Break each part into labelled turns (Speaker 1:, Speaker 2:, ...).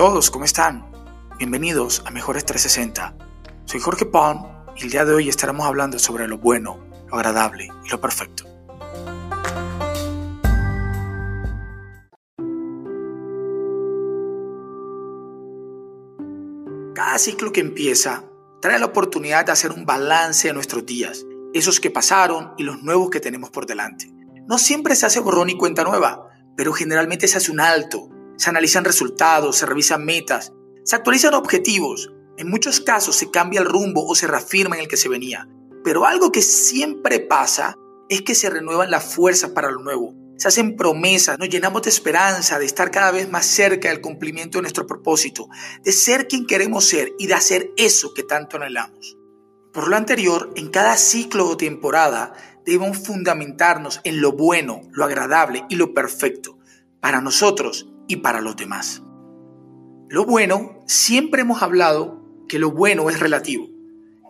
Speaker 1: todos, ¿cómo están? Bienvenidos a Mejores 360. Soy Jorge Palm y el día de hoy estaremos hablando sobre lo bueno, lo agradable y lo perfecto. Cada ciclo que empieza trae la oportunidad de hacer un balance de nuestros días, esos que pasaron y los nuevos que tenemos por delante. No siempre se hace borrón y cuenta nueva, pero generalmente se hace un alto, se analizan resultados, se revisan metas, se actualizan objetivos. En muchos casos se cambia el rumbo o se reafirma en el que se venía. Pero algo que siempre pasa es que se renuevan las fuerzas para lo nuevo. Se hacen promesas, nos llenamos de esperanza, de estar cada vez más cerca del cumplimiento de nuestro propósito, de ser quien queremos ser y de hacer eso que tanto anhelamos. Por lo anterior, en cada ciclo o temporada debemos fundamentarnos en lo bueno, lo agradable y lo perfecto para nosotros y para los demás. Lo bueno, siempre hemos hablado que lo bueno es relativo.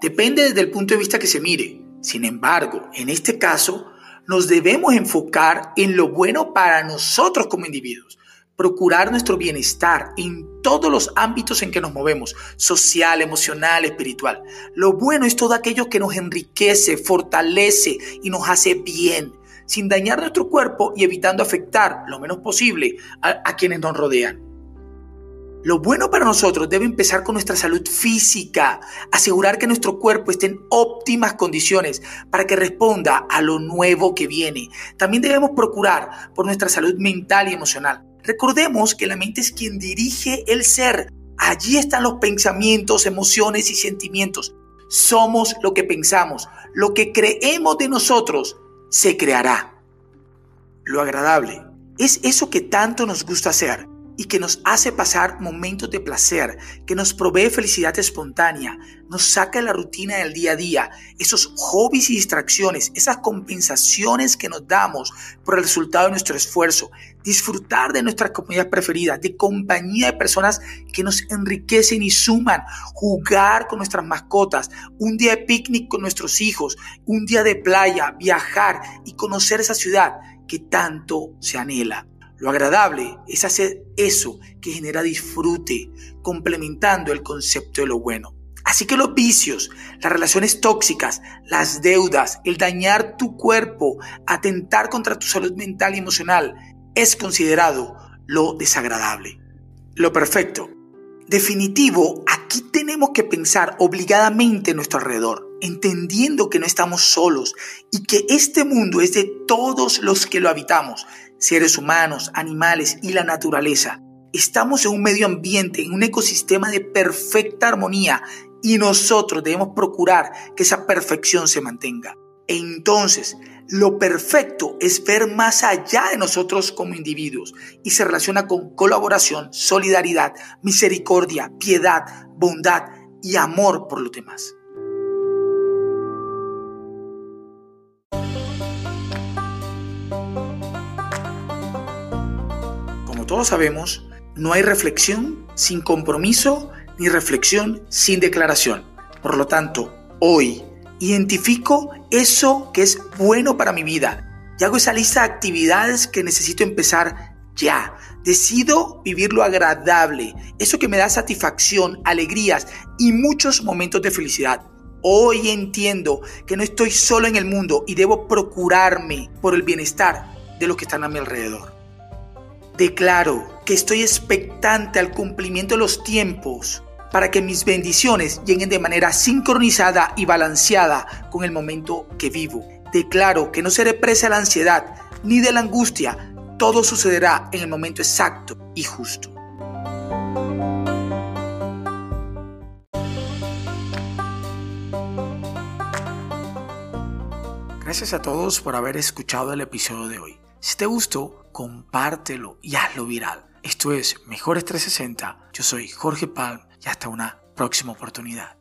Speaker 1: Depende desde el punto de vista que se mire. Sin embargo, en este caso, nos debemos enfocar en lo bueno para nosotros como individuos, procurar nuestro bienestar en todos los ámbitos en que nos movemos, social, emocional, espiritual. Lo bueno es todo aquello que nos enriquece, fortalece y nos hace bien, sin dañar nuestro cuerpo y evitando afectar lo menos posible a, quienes nos rodean. Lo bueno para nosotros debe empezar con nuestra salud física, asegurar que nuestro cuerpo esté en óptimas condiciones para que responda a lo nuevo que viene. También debemos procurar por nuestra salud mental y emocional, Recordemos que la mente es quien dirige el ser. Allí están los pensamientos, emociones y sentimientos. Somos lo que pensamos. Lo que creemos de nosotros se creará. Lo agradable es eso que tanto nos gusta hacer y que nos hace pasar momentos de placer, que nos provee felicidad espontánea, nos saca de la rutina del día a día, esos hobbies y distracciones, esas compensaciones que nos damos por el resultado de nuestro esfuerzo, disfrutar de nuestras comidas preferidas, de compañía de personas que nos enriquecen y suman, jugar con nuestras mascotas, un día de picnic con nuestros hijos, un día de playa, viajar y conocer esa ciudad que tanto se anhela. Lo agradable es hacer eso que genera disfrute, complementando el concepto de lo bueno. Así que los vicios, las relaciones tóxicas, las deudas, el dañar tu cuerpo, atentar contra tu salud mental y emocional, es considerado lo desagradable. Lo perfecto. Definitivo, aquí tenemos que pensar obligadamente en nuestro alrededor, entendiendo que no estamos solos y que este mundo es de todos los que lo habitamos, seres humanos, animales y la naturaleza. Estamos en un medio ambiente, en un ecosistema de perfecta armonía y nosotros debemos procurar que esa perfección se mantenga. Entonces, lo perfecto es ver más allá de nosotros como individuos y se relaciona con colaboración, solidaridad, misericordia, piedad, bondad y amor por los demás. Todos sabemos, no hay reflexión sin compromiso ni reflexión sin declaración. Por lo tanto, hoy identifico eso que es bueno para mi vida y hago esa lista de actividades que necesito empezar ya. Decido vivir lo agradable, eso que me da satisfacción, alegrías y muchos momentos de felicidad. Hoy entiendo que no estoy solo en el mundo y debo procurarme por el bienestar de los que están a mi alrededor. Declaro que estoy expectante al cumplimiento de los tiempos para que mis bendiciones lleguen de manera sincronizada y balanceada con el momento que vivo. Declaro que no seré presa de la ansiedad ni de la angustia. Todo sucederá en el momento exacto y justo. Gracias a todos por haber escuchado el episodio de hoy. Si te gustó, compártelo y hazlo viral. Esto es Mejores 360. Yo soy Jorge Palm y hasta una próxima oportunidad.